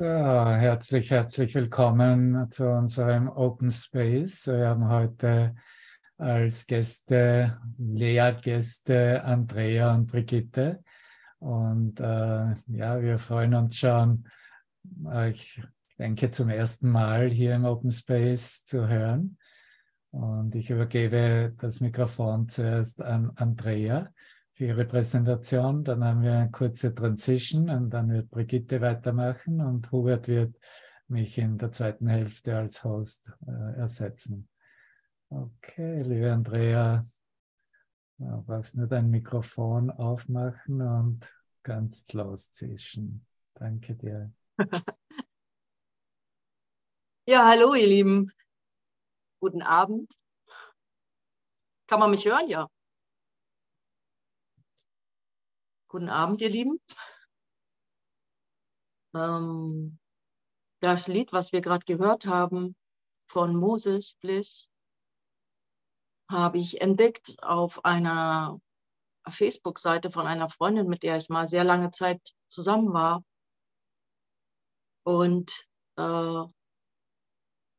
So, herzlich, herzlich willkommen zu unserem Open Space. Wir haben heute als Gäste, Lehrgäste Andrea und Brigitte. Und äh, ja, wir freuen uns schon, euch, ich denke, zum ersten Mal hier im Open Space zu hören. Und ich übergebe das Mikrofon zuerst an Andrea Ihre Präsentation. Dann haben wir eine kurze Transition und dann wird Brigitte weitermachen und Hubert wird mich in der zweiten Hälfte als Host äh, ersetzen. Okay, liebe Andrea, du brauchst nur dein Mikrofon aufmachen und ganz loszischen. Danke dir. Ja, hallo ihr Lieben. Guten Abend. Kann man mich hören? Ja. Guten Abend, ihr Lieben. Ähm, das Lied, was wir gerade gehört haben von Moses Bliss, habe ich entdeckt auf einer Facebook-Seite von einer Freundin, mit der ich mal sehr lange Zeit zusammen war. Und äh,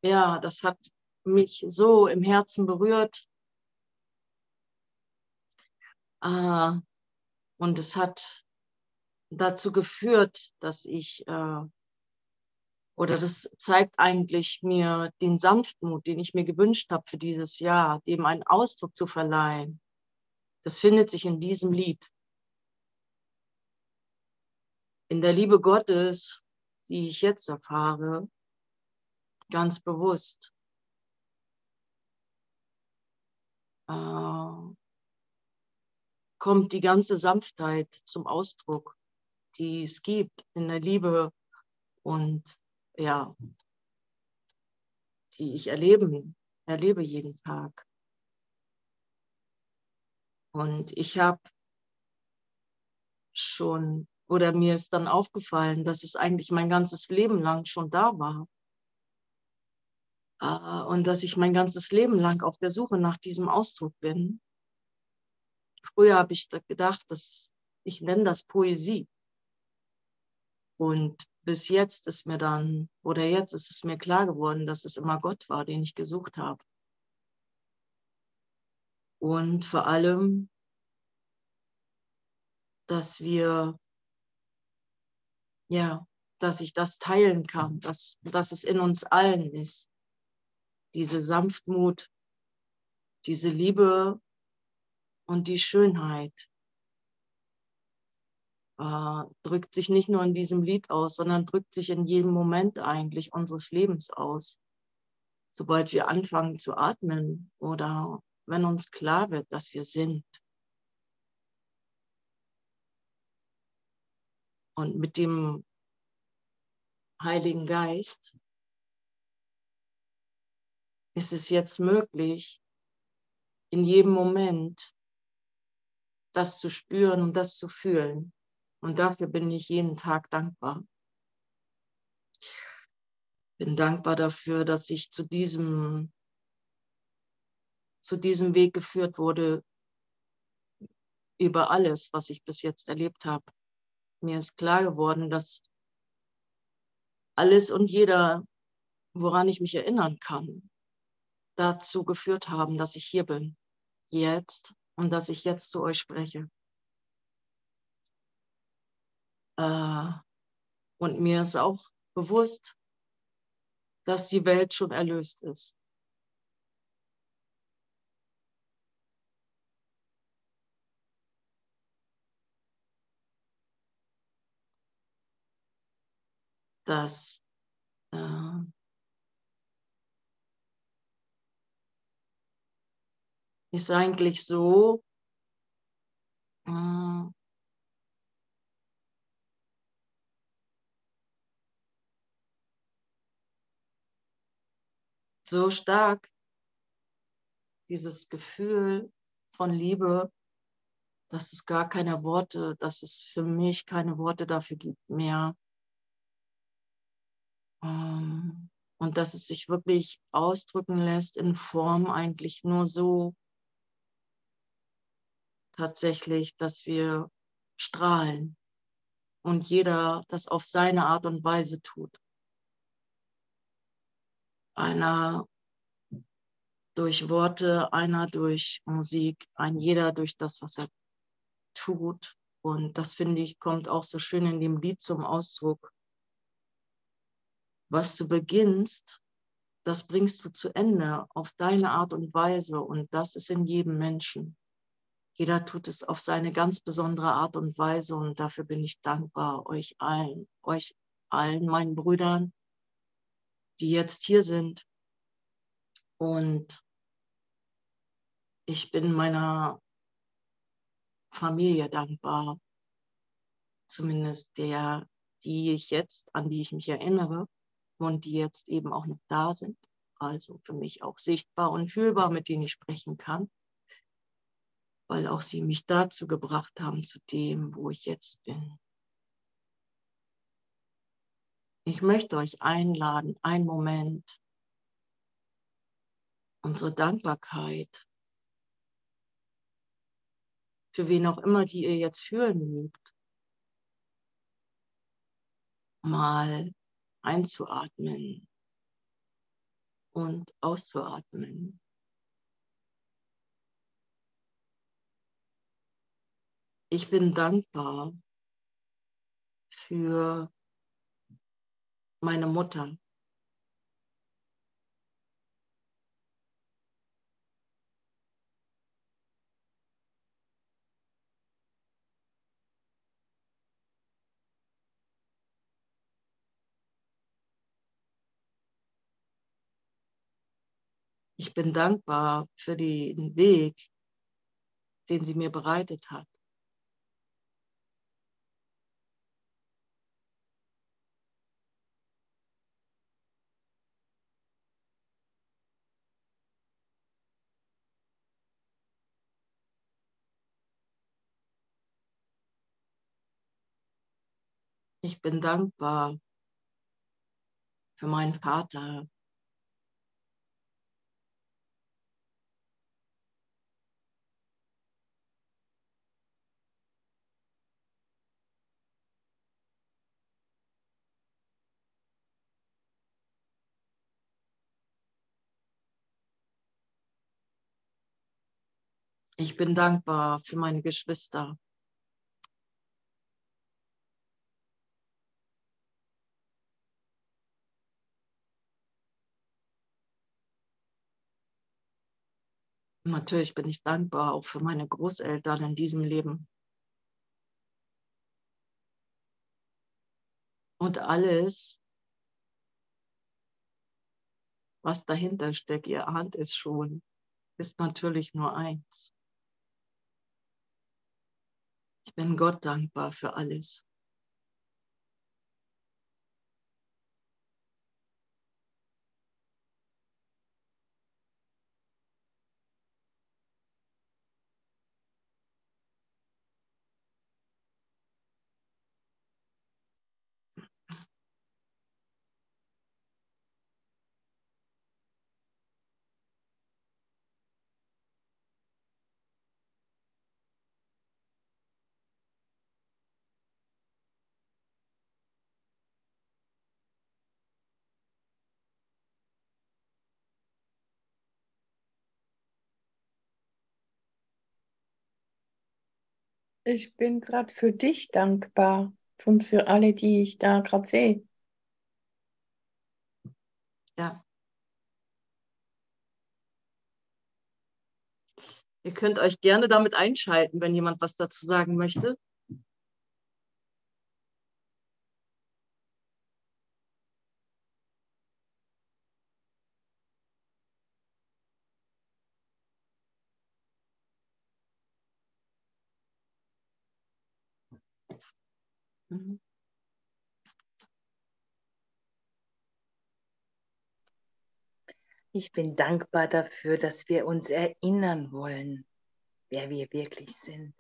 ja, das hat mich so im Herzen berührt. Äh, und es hat dazu geführt, dass ich, äh, oder das zeigt eigentlich mir den Sanftmut, den ich mir gewünscht habe für dieses Jahr, dem einen Ausdruck zu verleihen. Das findet sich in diesem Lied. In der Liebe Gottes, die ich jetzt erfahre, ganz bewusst. Äh, kommt die ganze Sanftheit zum Ausdruck, die es gibt in der Liebe und ja, die ich erleben, erlebe jeden Tag. Und ich habe schon, oder mir ist dann aufgefallen, dass es eigentlich mein ganzes Leben lang schon da war. Äh, und dass ich mein ganzes Leben lang auf der Suche nach diesem Ausdruck bin. Früher habe ich gedacht, dass ich nenne das Poesie. Und bis jetzt ist mir dann, oder jetzt ist es mir klar geworden, dass es immer Gott war, den ich gesucht habe. Und vor allem, dass wir, ja, dass ich das teilen kann, dass, dass es in uns allen ist. Diese Sanftmut, diese Liebe und die Schönheit äh, drückt sich nicht nur in diesem Lied aus, sondern drückt sich in jedem Moment eigentlich unseres Lebens aus. Sobald wir anfangen zu atmen oder wenn uns klar wird, dass wir sind. Und mit dem Heiligen Geist ist es jetzt möglich, in jedem Moment das zu spüren und das zu fühlen. Und dafür bin ich jeden Tag dankbar. Bin dankbar dafür, dass ich zu diesem, zu diesem Weg geführt wurde über alles, was ich bis jetzt erlebt habe. Mir ist klar geworden, dass alles und jeder, woran ich mich erinnern kann, dazu geführt haben, dass ich hier bin, jetzt und dass ich jetzt zu euch spreche. Äh, und mir ist auch bewusst, dass die Welt schon erlöst ist. Dass äh, ist eigentlich so, äh, so stark, dieses Gefühl von Liebe, dass es gar keine Worte, dass es für mich keine Worte dafür gibt mehr. Ähm, und dass es sich wirklich ausdrücken lässt in Form eigentlich nur so, tatsächlich, dass wir strahlen. und jeder das auf seine Art und Weise tut. Einer durch Worte, einer durch Musik, ein jeder durch das, was er tut. Und das finde ich, kommt auch so schön in dem Lied zum Ausdruck. Was du beginnst, das bringst du zu Ende auf deine Art und Weise. Und das ist in jedem Menschen. Jeder tut es auf seine ganz besondere Art und Weise. Und dafür bin ich dankbar euch allen, euch allen, meinen Brüdern, die jetzt hier sind. Und ich bin meiner Familie dankbar, zumindest der, die ich jetzt, an die ich mich erinnere und die jetzt eben auch noch da sind. Also für mich auch sichtbar und fühlbar, mit denen ich sprechen kann, weil auch sie mich dazu gebracht haben, zu dem, wo ich jetzt bin. Ich möchte euch einladen, einen Moment unsere Dankbarkeit für wen auch immer, die ihr jetzt fühlen mögt, mal einzuatmen und auszuatmen. Ich bin dankbar für meine Mutter, Ich bin dankbar für den Weg, den sie mir bereitet hat. Ich bin dankbar für meinen Vater, Ich bin dankbar für meine Geschwister. Natürlich bin ich dankbar auch für meine Großeltern in diesem Leben. Und alles, was dahinter steckt, ihr ahnt es schon, ist natürlich nur eins. Ich bin Gott dankbar für alles. Ich bin gerade für dich dankbar und für alle, die ich da gerade sehe. Ja. Ihr könnt euch gerne damit einschalten, wenn jemand was dazu sagen möchte. Mhm. Ich bin dankbar dafür, dass wir uns erinnern wollen, wer wir wirklich sind.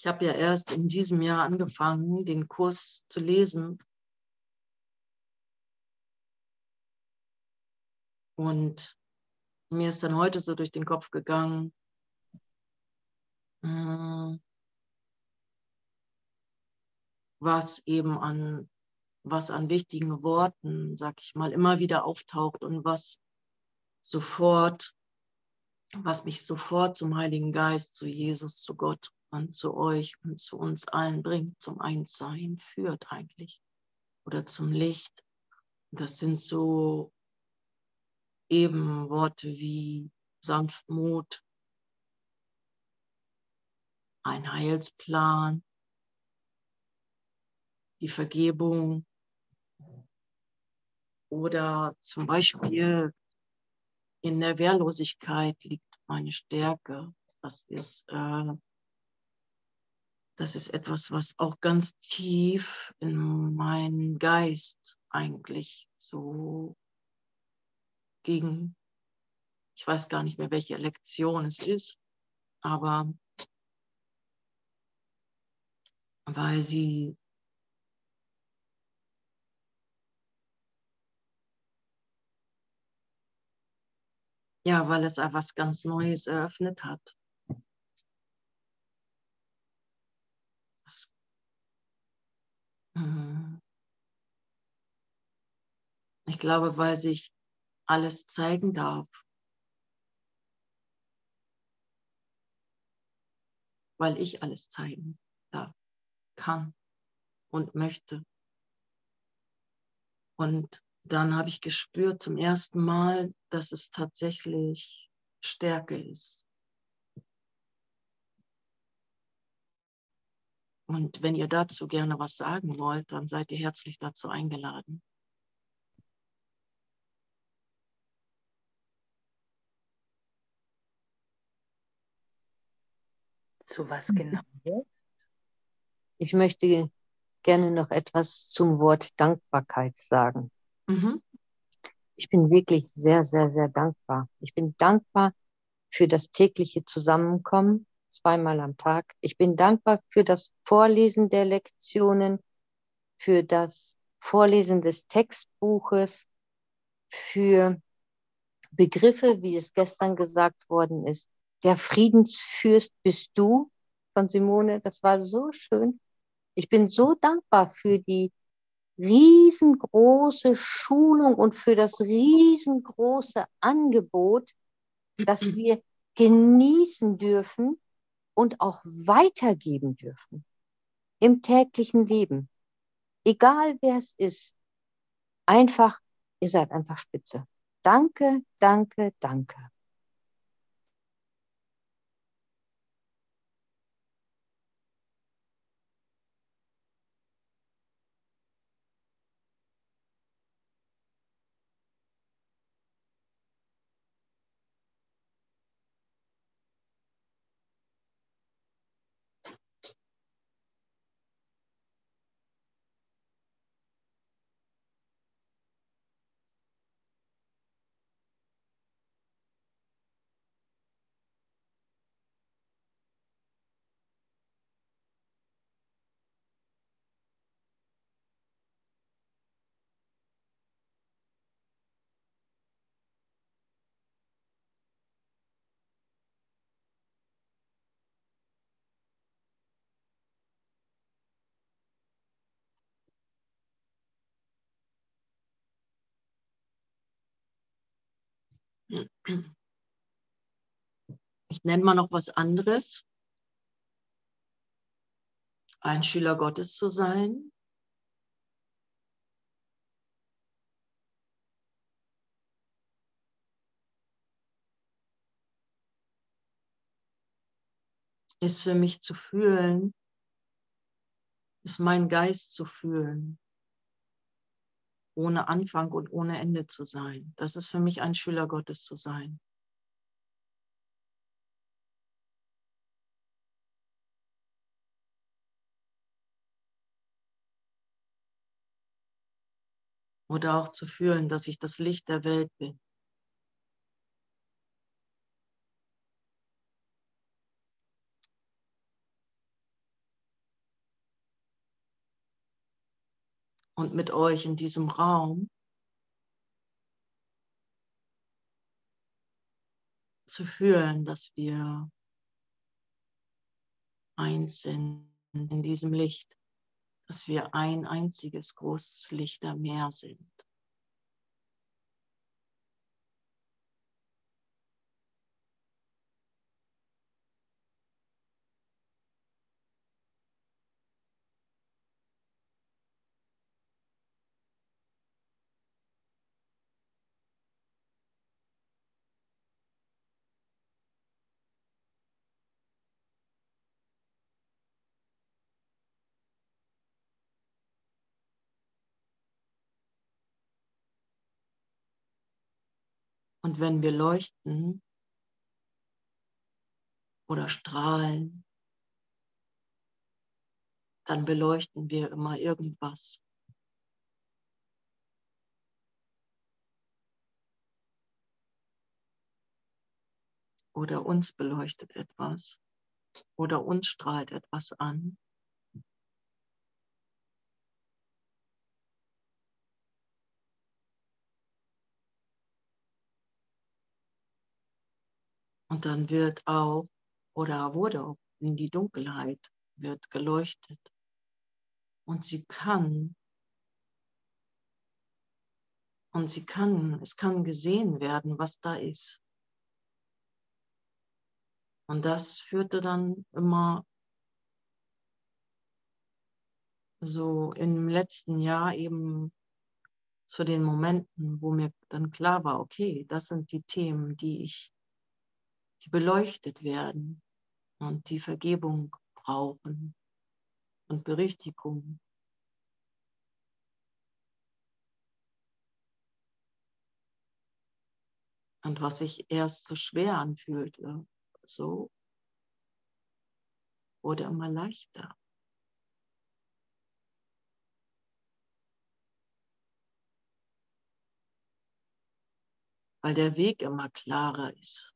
Ich habe ja erst in diesem Jahr angefangen, den Kurs zu lesen. Und mir ist dann heute so durch den Kopf gegangen, äh, was eben an, was an wichtigen Worten, sag ich mal, immer wieder auftaucht und was sofort, was mich sofort zum Heiligen Geist, zu Jesus, zu Gott und zu euch und zu uns allen bringt, zum Einssein führt eigentlich oder zum Licht. Das sind so eben Worte wie Sanftmut, ein Heilsplan, die Vergebung oder zum Beispiel in der Wehrlosigkeit liegt meine Stärke. Das ist, äh, das ist etwas, was auch ganz tief in meinen Geist eigentlich so gegen, ich weiß gar nicht mehr, welche Lektion es ist, aber weil sie ja, weil es etwas ganz Neues eröffnet hat. Das, hm. Ich glaube, weil sich alles zeigen darf. Weil ich alles zeigen darf, kann und möchte. Und dann habe ich gespürt zum ersten Mal, dass es tatsächlich Stärke ist. Und wenn ihr dazu gerne was sagen wollt, dann seid ihr herzlich dazu eingeladen. Zu was genau jetzt? Ich möchte gerne noch etwas zum Wort Dankbarkeit sagen. Mhm. Ich bin wirklich sehr, sehr, sehr dankbar. Ich bin dankbar für das tägliche Zusammenkommen, zweimal am Tag. Ich bin dankbar für das Vorlesen der Lektionen, für das Vorlesen des Textbuches, für Begriffe, wie es gestern gesagt worden ist, der Friedensfürst bist du von Simone. Das war so schön. Ich bin so dankbar für die riesengroße Schulung und für das riesengroße Angebot, das wir genießen dürfen und auch weitergeben dürfen im täglichen Leben. Egal wer es ist, einfach, ihr seid einfach spitze. Danke, danke, danke. Ich nenne mal noch was anderes. Ein Schüler Gottes zu sein. Ist für mich zu fühlen, ist mein Geist zu fühlen ohne Anfang und ohne Ende zu sein. Das ist für mich ein Schüler Gottes zu sein. Oder auch zu fühlen, dass ich das Licht der Welt bin. Und mit euch in diesem Raum zu fühlen, dass wir eins sind in diesem Licht, dass wir ein einziges großes Lichtermeer sind. Und wenn wir leuchten oder strahlen, dann beleuchten wir immer irgendwas. Oder uns beleuchtet etwas. Oder uns strahlt etwas an. Und dann wird auch oder wurde auch in die Dunkelheit wird geleuchtet. Und sie kann, und sie kann, es kann gesehen werden, was da ist. Und das führte dann immer so im letzten Jahr eben zu den Momenten, wo mir dann klar war, okay, das sind die Themen, die ich die beleuchtet werden und die Vergebung brauchen und Berichtigung. Und was sich erst so schwer anfühlte, so wurde immer leichter. Weil der Weg immer klarer ist.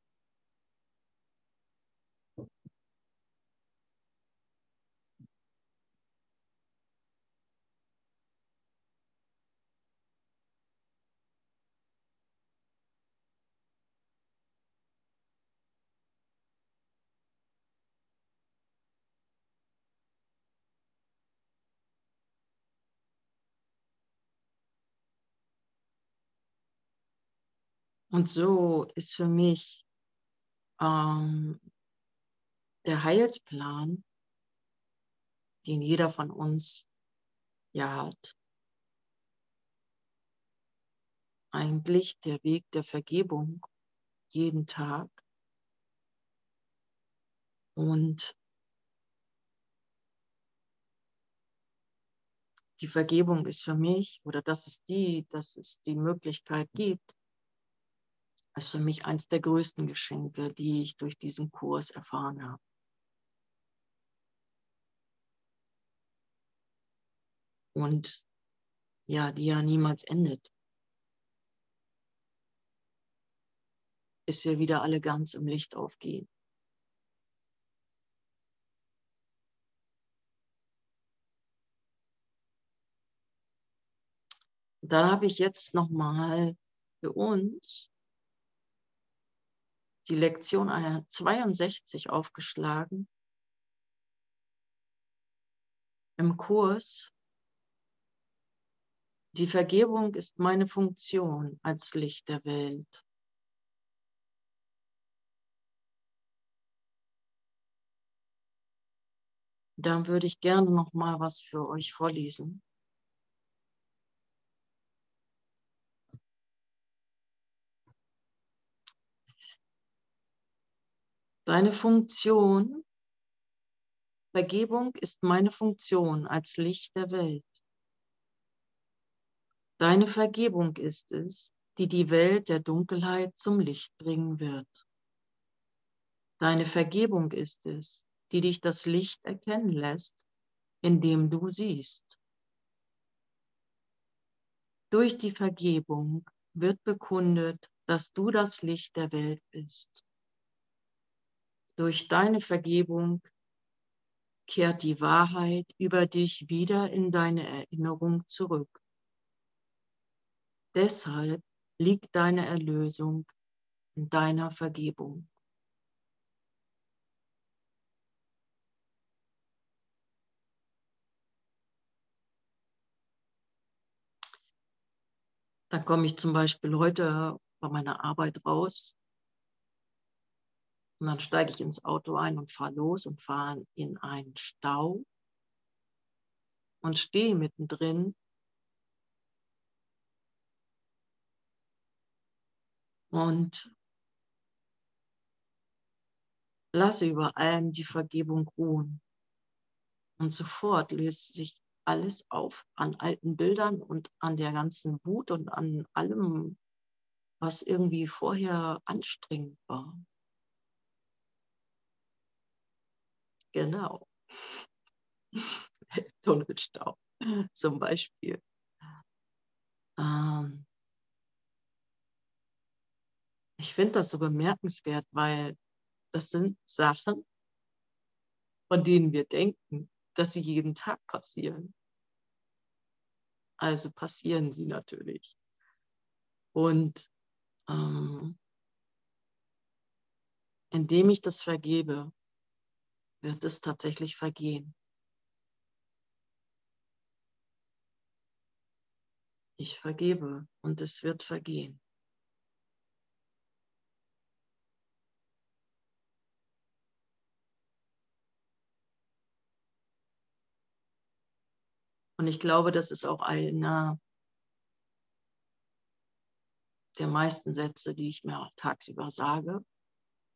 Und so ist für mich ähm, der Heilsplan, den jeder von uns ja hat, eigentlich der Weg der Vergebung jeden Tag. Und die Vergebung ist für mich, oder dass es die, dass es die Möglichkeit gibt, ist für mich eines der größten Geschenke, die ich durch diesen Kurs erfahren habe. Und ja, die ja niemals endet. Bis wir wieder alle ganz im Licht aufgehen. Dann habe ich jetzt nochmal für uns die Lektion 62 aufgeschlagen. Im Kurs, die Vergebung ist meine Funktion als Licht der Welt. Dann würde ich gerne noch mal was für euch vorlesen. Deine Funktion, Vergebung ist meine Funktion als Licht der Welt. Deine Vergebung ist es, die die Welt der Dunkelheit zum Licht bringen wird. Deine Vergebung ist es, die dich das Licht erkennen lässt, in dem du siehst. Durch die Vergebung wird bekundet, dass du das Licht der Welt bist. Durch deine Vergebung kehrt die Wahrheit über dich wieder in deine Erinnerung zurück. Deshalb liegt deine Erlösung in deiner Vergebung. Dann komme ich zum Beispiel heute bei meiner Arbeit raus und dann steige ich ins Auto ein und fahre los und fahre in einen Stau und stehe mittendrin und lasse über allem die Vergebung ruhen. Und sofort löst sich alles auf an alten Bildern und an der ganzen Wut und an allem, was irgendwie vorher anstrengend war. Genau. Tunnelstau zum Beispiel. Ähm ich finde das so bemerkenswert, weil das sind Sachen, von denen wir denken, dass sie jeden Tag passieren. Also passieren sie natürlich. Und ähm, indem ich das vergebe, wird es tatsächlich vergehen. Ich vergebe und es wird vergehen. Und ich glaube, das ist auch einer der meisten Sätze, die ich mir tagsüber sage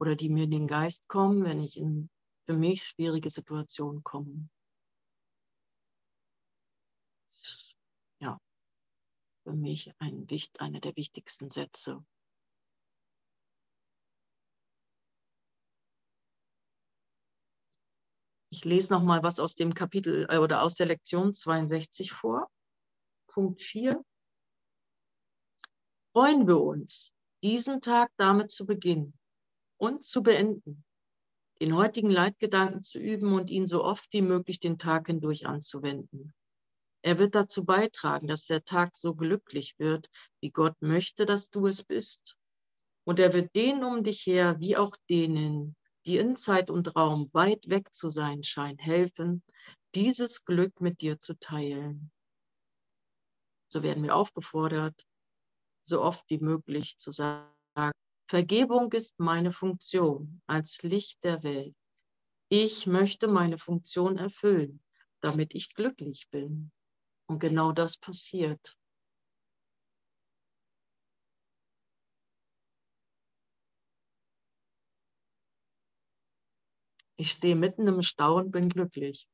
oder die mir in den Geist kommen, wenn ich in für mich schwierige Situationen komme. Ja, für mich ein, einer der wichtigsten Sätze. Ich lese noch mal was aus dem Kapitel äh, oder aus der Lektion 62 vor. Punkt 4. Freuen wir uns, diesen Tag damit zu beginnen und zu beenden, den heutigen Leitgedanken zu üben und ihn so oft wie möglich den Tag hindurch anzuwenden. Er wird dazu beitragen, dass der Tag so glücklich wird, wie Gott möchte, dass du es bist. Und er wird denen um dich her, wie auch denen, die in Zeit und Raum weit weg zu sein scheinen, helfen, dieses Glück mit dir zu teilen. So werden wir aufgefordert, so oft wie möglich zu sagen, Vergebung ist meine Funktion als Licht der Welt. Ich möchte meine Funktion erfüllen, damit ich glücklich bin. Und genau das passiert. Ich stehe mitten im Stau und bin glücklich.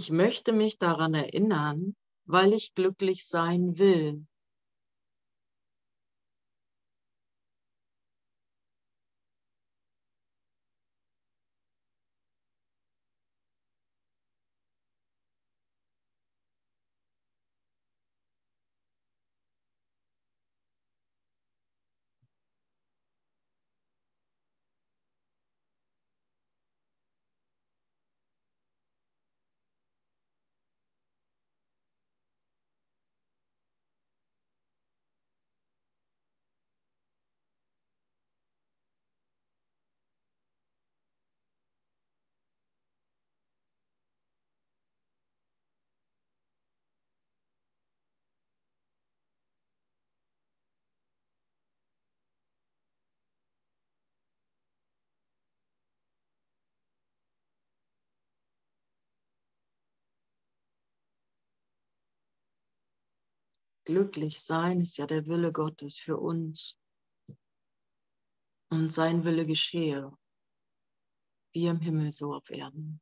Ich möchte mich daran erinnern, weil ich glücklich sein will. Glücklich sein ist ja der Wille Gottes für uns. Und sein Wille geschehe, wie im Himmel so auf Erden.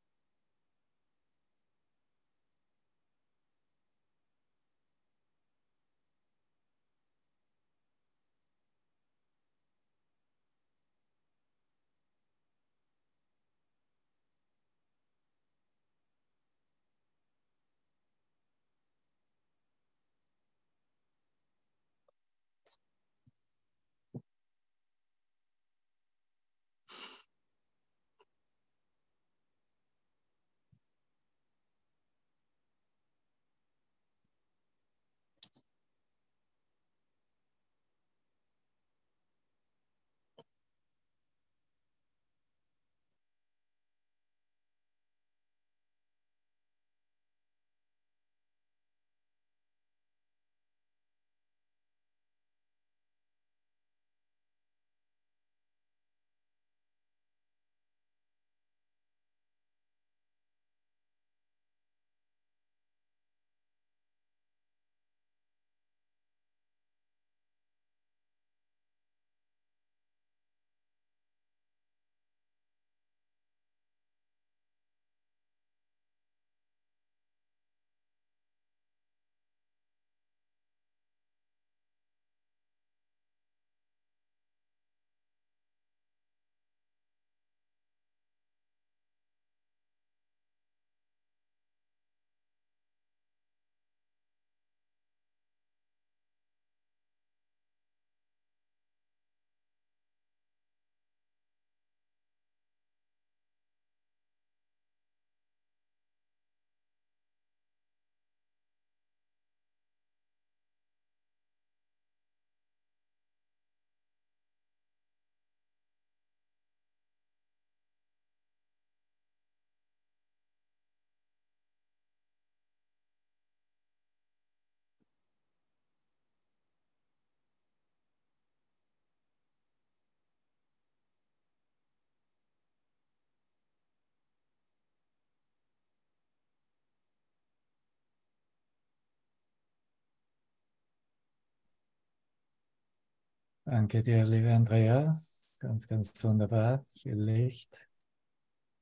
Danke dir, liebe Andrea. Ganz, ganz wunderbar. Viel Licht.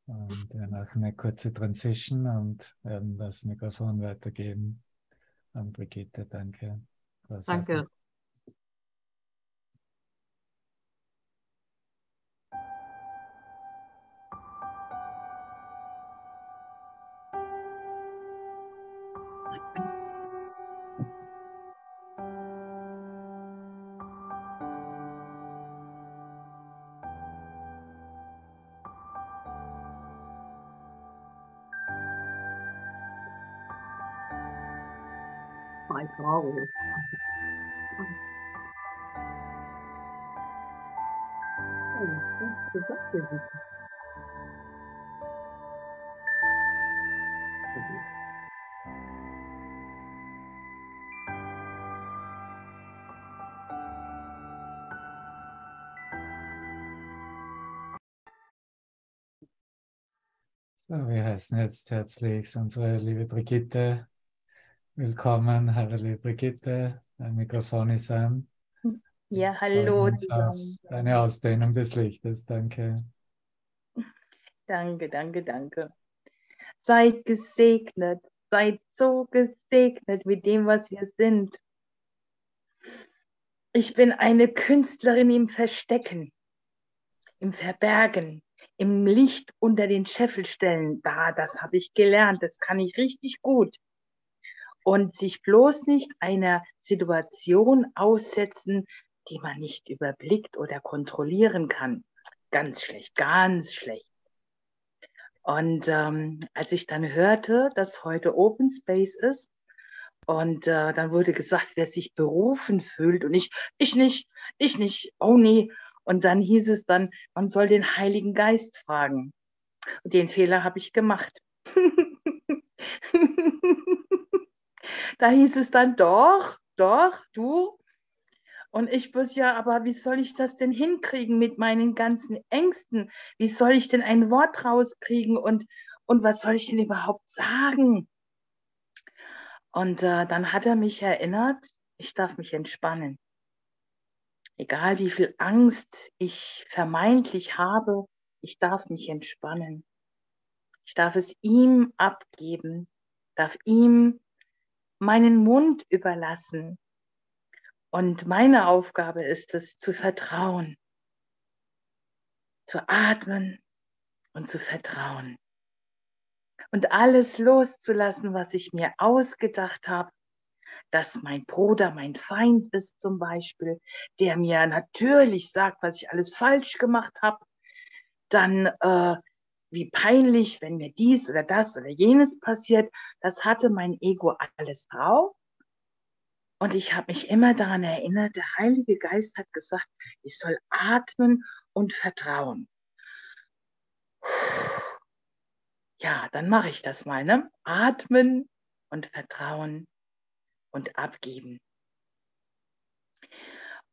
Und wir machen eine kurze Transition und werden das Mikrofon weitergeben an Brigitte. Danke. Danke. Heißen jetzt herzlich unsere liebe Brigitte Willkommen, hallo liebe Brigitte, dein Mikrofon ist an. Ja, hallo. Eine Ausdehnung des Lichtes, danke. Danke, danke, danke. Seid gesegnet, seid so gesegnet mit dem, was wir sind. Ich bin eine Künstlerin im Verstecken, im Verbergen, im Licht unter den Scheffelstellen. Da, das habe ich gelernt, das kann ich richtig gut und sich bloß nicht einer Situation aussetzen, die man nicht überblickt oder kontrollieren kann. Ganz schlecht, ganz schlecht. Und ähm, als ich dann hörte, dass heute Open Space ist, und äh, dann wurde gesagt, wer sich berufen fühlt, und ich, ich nicht, ich nicht, oh nee. Und dann hieß es dann, man soll den Heiligen Geist fragen. Und den Fehler habe ich gemacht. Da hieß es dann, doch, doch, du. Und ich muss ja, aber wie soll ich das denn hinkriegen mit meinen ganzen Ängsten? Wie soll ich denn ein Wort rauskriegen und, und was soll ich denn überhaupt sagen? Und äh, dann hat er mich erinnert, ich darf mich entspannen. Egal wie viel Angst ich vermeintlich habe, ich darf mich entspannen. Ich darf es ihm abgeben, darf ihm meinen Mund überlassen. Und meine Aufgabe ist es, zu vertrauen, zu atmen und zu vertrauen. Und alles loszulassen, was ich mir ausgedacht habe, dass mein Bruder mein Feind ist zum Beispiel, der mir natürlich sagt, was ich alles falsch gemacht habe, dann äh, wie peinlich, wenn mir dies oder das oder jenes passiert. Das hatte mein Ego alles drauf. Und ich habe mich immer daran erinnert, der Heilige Geist hat gesagt, ich soll atmen und vertrauen. Ja, dann mache ich das mal. Ne? Atmen und vertrauen und abgeben.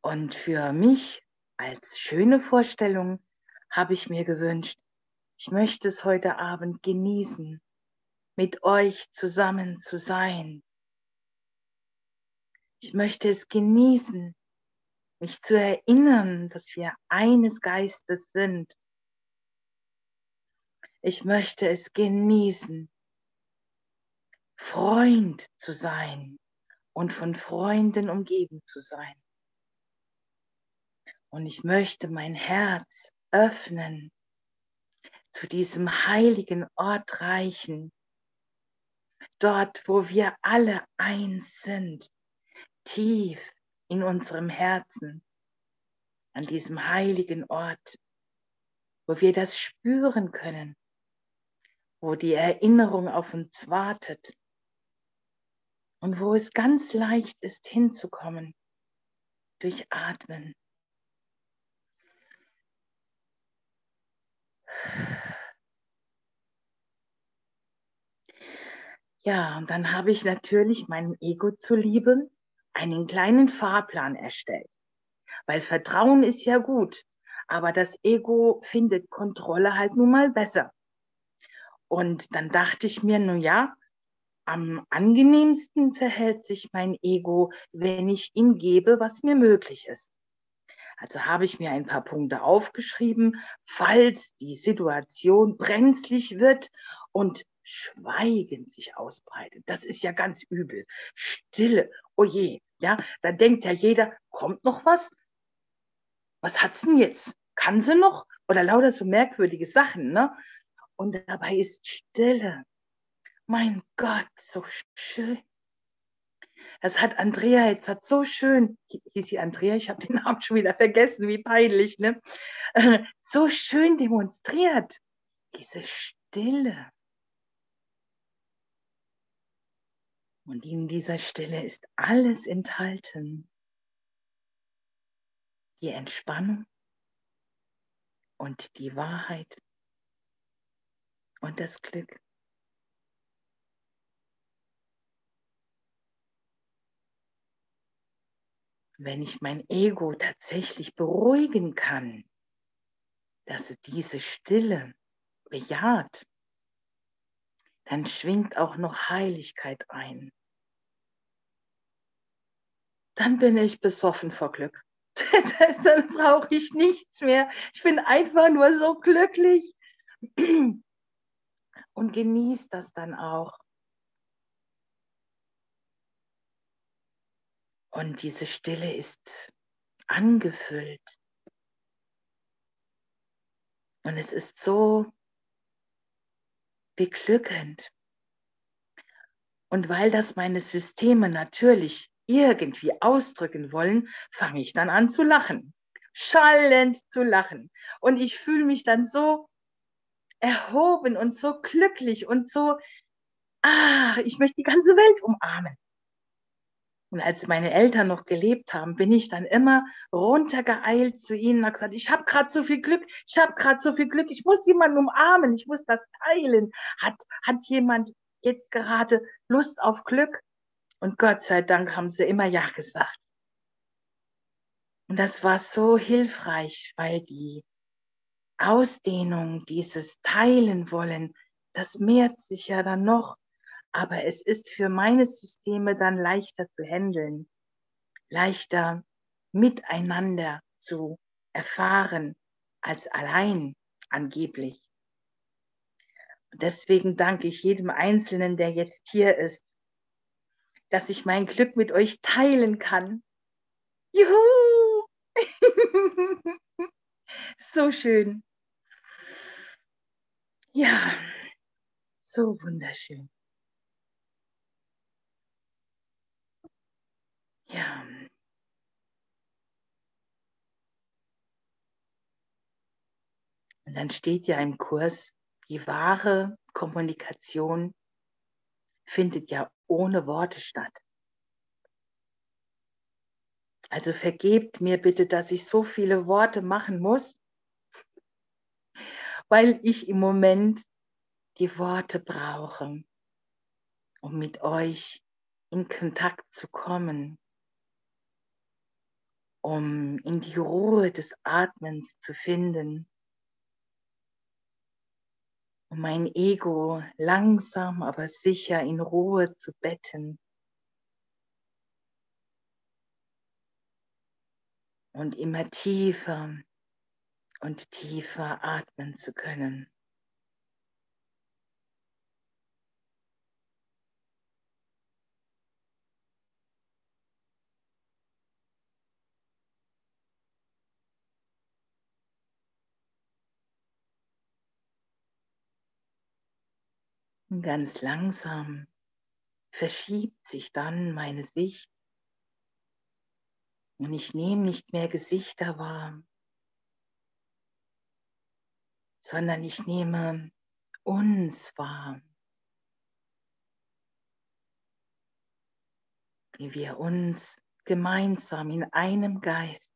Und für mich als schöne Vorstellung habe ich mir gewünscht, ich möchte es heute Abend genießen, mit euch zusammen zu sein. Ich möchte es genießen, mich zu erinnern, dass wir eines Geistes sind. Ich möchte es genießen, Freund zu sein und von Freunden umgeben zu sein. Und ich möchte mein Herz öffnen zu diesem heiligen Ort reichen, dort, wo wir alle eins sind, tief in unserem Herzen, an diesem heiligen Ort, wo wir das spüren können, wo die Erinnerung auf uns wartet und wo es ganz leicht ist hinzukommen durch Atmen. Ja, und dann habe ich natürlich meinem Ego zuliebe einen kleinen Fahrplan erstellt. Weil Vertrauen ist ja gut, aber das Ego findet Kontrolle halt nun mal besser. Und dann dachte ich mir, nun ja, am angenehmsten verhält sich mein Ego, wenn ich ihm gebe, was mir möglich ist. Also habe ich mir ein paar Punkte aufgeschrieben, falls die Situation brenzlig wird und Schweigen sich ausbreitet. Das ist ja ganz übel. Stille. Oh je, ja, da denkt ja jeder, kommt noch was? Was hat's denn jetzt? Kann sie noch? Oder lauter so merkwürdige Sachen, ne? Und dabei ist Stille. Mein Gott, so schön. Das hat Andrea jetzt hat so schön, hieß sie Andrea, ich habe den Namen schon wieder vergessen, wie peinlich, ne? So schön demonstriert. Diese Stille. Und in dieser Stille ist alles enthalten. Die Entspannung und die Wahrheit und das Glück. Wenn ich mein Ego tatsächlich beruhigen kann, dass es diese Stille bejaht, dann schwingt auch noch Heiligkeit ein. Dann bin ich besoffen vor Glück. dann brauche ich nichts mehr. Ich bin einfach nur so glücklich und genieße das dann auch. Und diese Stille ist angefüllt. Und es ist so beglückend. Und weil das meine Systeme natürlich irgendwie ausdrücken wollen, fange ich dann an zu lachen, schallend zu lachen. Und ich fühle mich dann so erhoben und so glücklich und so, ah, ich möchte die ganze Welt umarmen. Und als meine Eltern noch gelebt haben, bin ich dann immer runtergeeilt zu ihnen und habe gesagt, ich habe gerade so viel Glück, ich habe gerade so viel Glück, ich muss jemanden umarmen, ich muss das teilen. Hat, hat jemand jetzt gerade Lust auf Glück? Und Gott sei Dank haben sie immer Ja gesagt. Und das war so hilfreich, weil die Ausdehnung, dieses Teilen wollen, das mehrt sich ja dann noch aber es ist für meine Systeme dann leichter zu handeln, leichter miteinander zu erfahren als allein angeblich. Und deswegen danke ich jedem Einzelnen, der jetzt hier ist, dass ich mein Glück mit euch teilen kann. Juhu! so schön. Ja, so wunderschön. Ja. Und dann steht ja im Kurs, die wahre Kommunikation findet ja ohne Worte statt. Also vergebt mir bitte, dass ich so viele Worte machen muss, weil ich im Moment die Worte brauche, um mit euch in Kontakt zu kommen um in die Ruhe des Atmens zu finden, um mein Ego langsam aber sicher in Ruhe zu betten und immer tiefer und tiefer atmen zu können. Und ganz langsam verschiebt sich dann meine Sicht. Und ich nehme nicht mehr Gesichter wahr, sondern ich nehme uns wahr, wie wir uns gemeinsam in einem Geist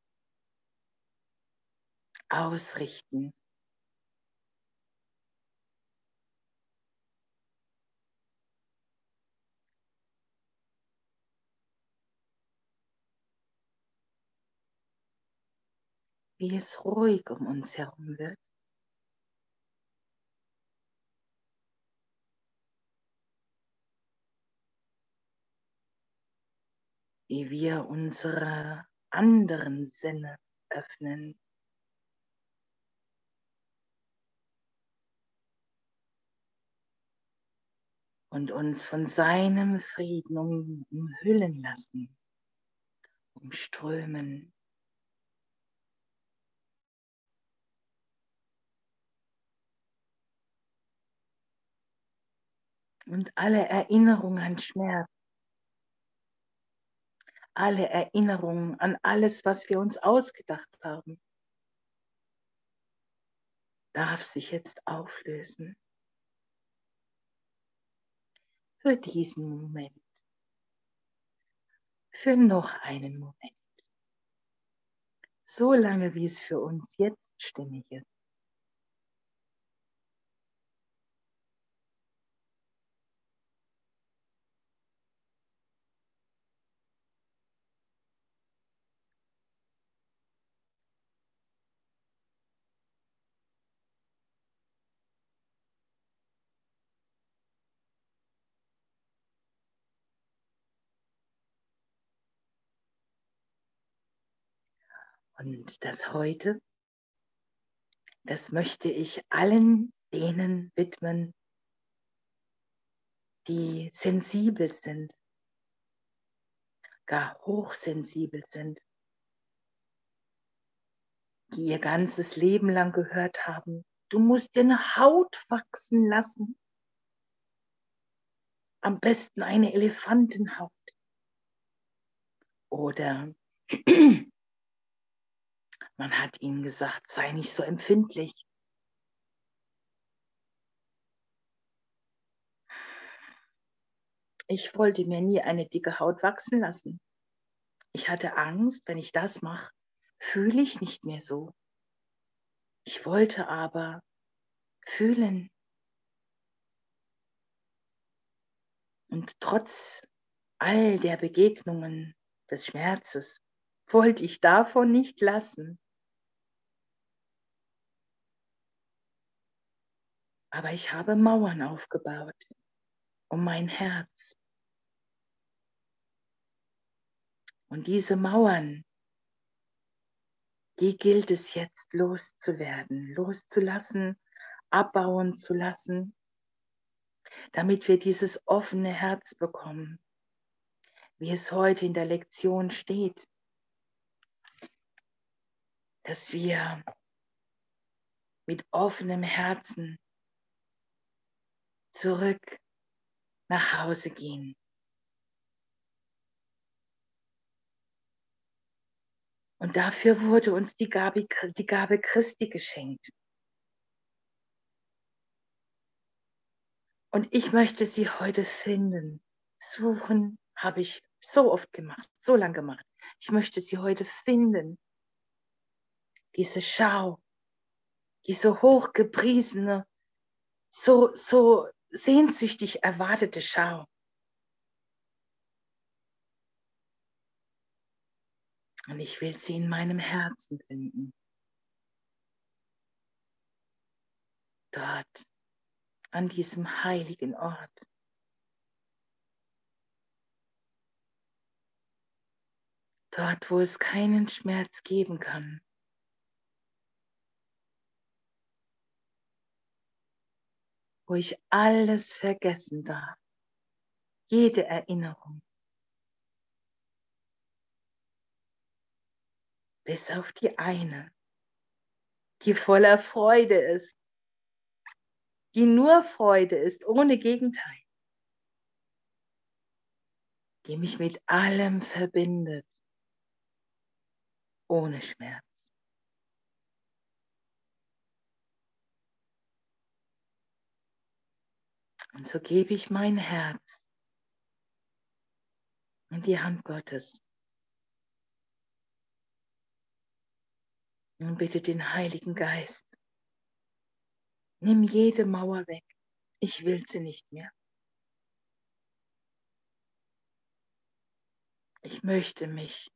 ausrichten wie es ruhig um uns herum wird. Wie wir unsere anderen Sinne öffnen. Und uns von seinem Frieden um, umhüllen lassen, umströmen. Und alle Erinnerungen an Schmerz alle Erinnerungen an alles, was wir uns ausgedacht haben, darf sich jetzt auflösen. Für diesen Moment. Für noch einen Moment. So lange, wie es für uns jetzt stimmig ist. Und das heute, das möchte ich allen denen widmen, die sensibel sind, gar hochsensibel sind, die ihr ganzes Leben lang gehört haben, du musst deine Haut wachsen lassen. Am besten eine Elefantenhaut. Oder man hat ihnen gesagt, sei nicht so empfindlich. Ich wollte mir nie eine dicke Haut wachsen lassen. Ich hatte Angst, wenn ich das mache, fühle ich nicht mehr so. Ich wollte aber fühlen. Und trotz all der Begegnungen des Schmerzes wollte ich davon nicht lassen. Aber ich habe Mauern aufgebaut um mein Herz. Und diese Mauern, die gilt es jetzt loszuwerden, loszulassen, abbauen zu lassen, damit wir dieses offene Herz bekommen, wie es heute in der Lektion steht, dass wir mit offenem Herzen zurück nach Hause gehen. Und dafür wurde uns die Gabe, die Gabe Christi geschenkt. Und ich möchte sie heute finden. Suchen habe ich so oft gemacht, so lange gemacht. Ich möchte sie heute finden. Diese Schau, diese hochgepriesene, so, so sehnsüchtig erwartete Schau. Und ich will sie in meinem Herzen finden. Dort, an diesem heiligen Ort. Dort, wo es keinen Schmerz geben kann. Wo ich alles vergessen darf, jede Erinnerung, bis auf die eine, die voller Freude ist, die nur Freude ist, ohne Gegenteil, die mich mit allem verbindet, ohne Schmerz. Und so gebe ich mein Herz in die Hand Gottes. Und bitte den Heiligen Geist, nimm jede Mauer weg. Ich will sie nicht mehr. Ich möchte mich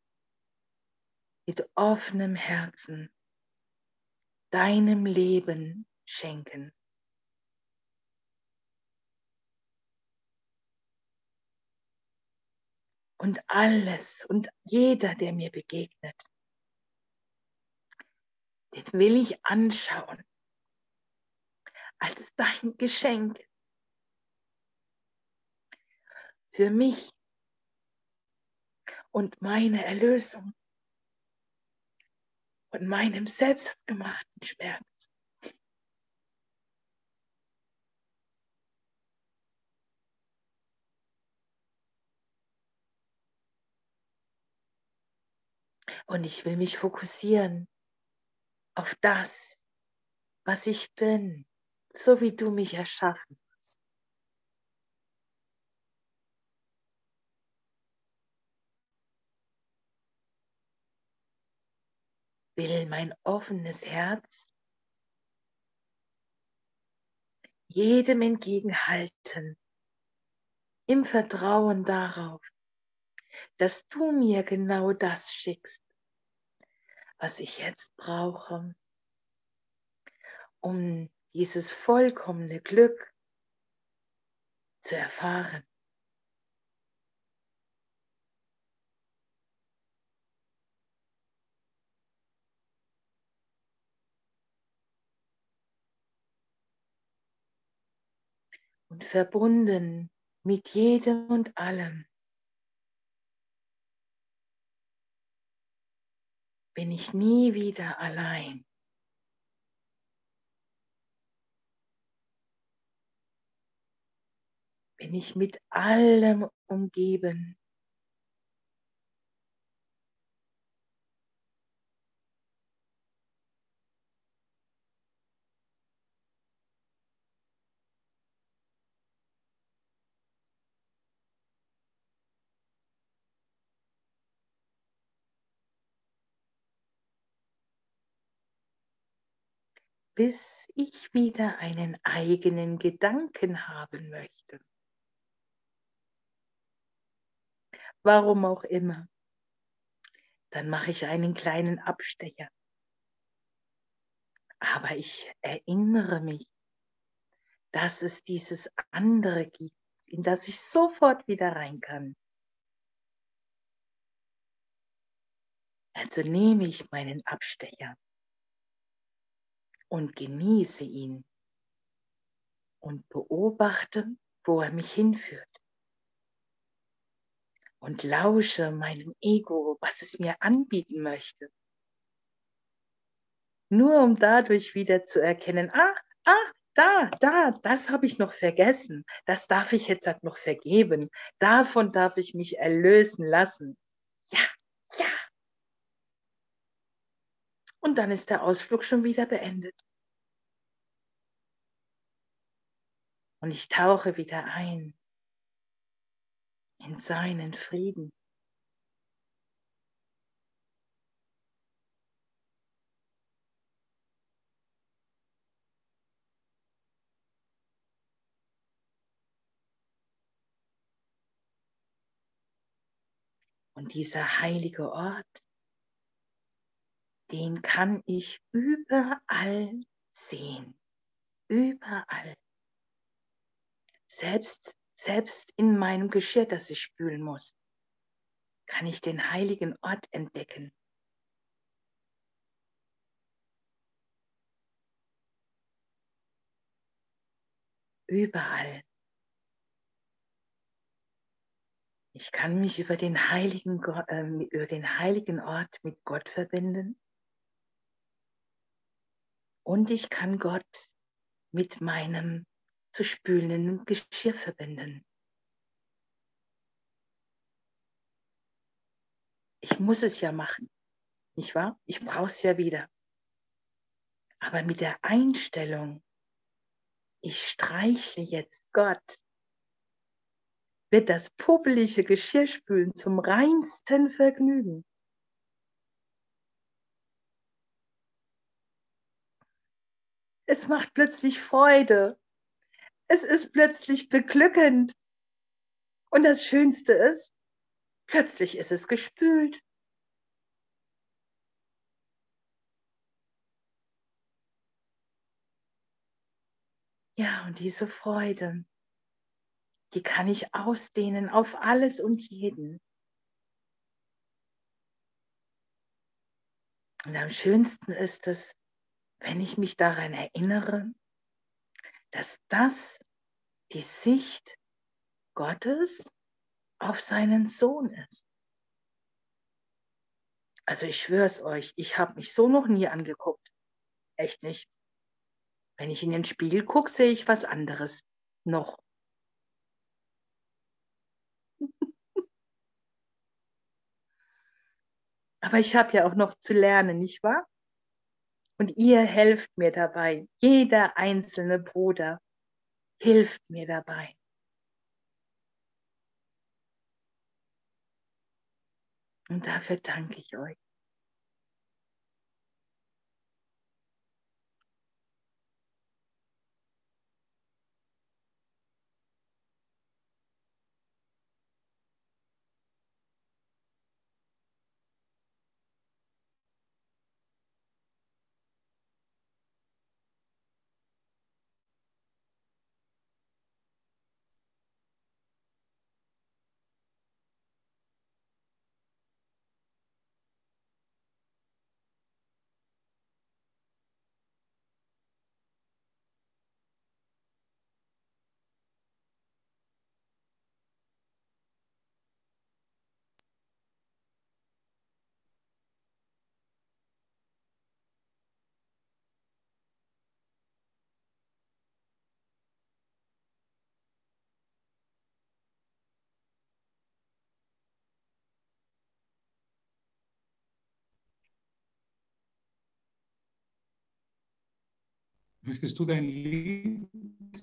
mit offenem Herzen deinem Leben schenken. Und alles und jeder, der mir begegnet, den will ich anschauen als dein Geschenk für mich und meine Erlösung und meinem selbstgemachten Schmerz. Und ich will mich fokussieren auf das, was ich bin, so wie du mich erschaffen hast. Will mein offenes Herz jedem entgegenhalten, im Vertrauen darauf, dass du mir genau das schickst, was ich jetzt brauche, um dieses vollkommene Glück zu erfahren. Und verbunden mit jedem und allem bin ich nie wieder allein. Bin ich mit allem umgeben. Bis ich wieder einen eigenen Gedanken haben möchte. Warum auch immer. Dann mache ich einen kleinen Abstecher. Aber ich erinnere mich, dass es dieses andere gibt, in das ich sofort wieder rein kann. Also nehme ich meinen Abstecher und genieße ihn und beobachte, wo er mich hinführt. Und lausche meinem Ego, was es mir anbieten möchte. Nur um dadurch wieder zu erkennen, ah, ah, da, da, das habe ich noch vergessen. Das darf ich jetzt halt noch vergeben. Davon darf ich mich erlösen lassen. Ja, ja, und dann ist der Ausflug schon wieder beendet. Und ich tauche wieder ein in seinen Frieden. Und dieser heilige Ort, den kann ich überall sehen. Überall. Selbst, selbst in meinem Geschirr, das ich spülen muss, kann ich den heiligen Ort entdecken. Überall. Ich kann mich über den heiligen, äh, über den heiligen Ort mit Gott verbinden. Und ich kann Gott mit meinem zu spülenden Geschirr verbinden. Ich muss es ja machen, nicht wahr? Ich brauche es ja wieder. Aber mit der Einstellung, ich streichle jetzt Gott, wird das puppelige Geschirrspülen zum reinsten Vergnügen. Es macht plötzlich Freude. Es ist plötzlich beglückend. Und das Schönste ist, plötzlich ist es gespült. Ja, und diese Freude, die kann ich ausdehnen auf alles und jeden. Und am schönsten ist es, wenn ich mich daran erinnere, dass das die Sicht Gottes auf seinen Sohn ist. Also ich schwöre es euch, ich habe mich so noch nie angeguckt. Echt nicht. Wenn ich in den Spiegel gucke, sehe ich was anderes. Noch. Aber ich habe ja auch noch zu lernen, nicht wahr? Und ihr helft mir dabei. Jeder einzelne Bruder hilft mir dabei. Und dafür danke ich euch. Möchtest du dein Lied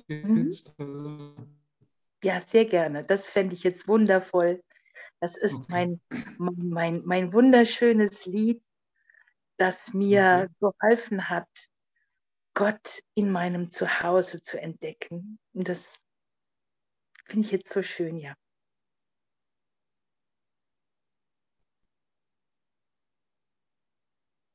Mhm. jetzt? äh, Ja, sehr gerne. Das fände ich jetzt wundervoll. Das ist Okay. mein, mein, mein, mein wunderschönes Lied, das mir geholfen hat, Gott in meinem Zuhause zu entdecken. Und das finde ich jetzt so schön, ja.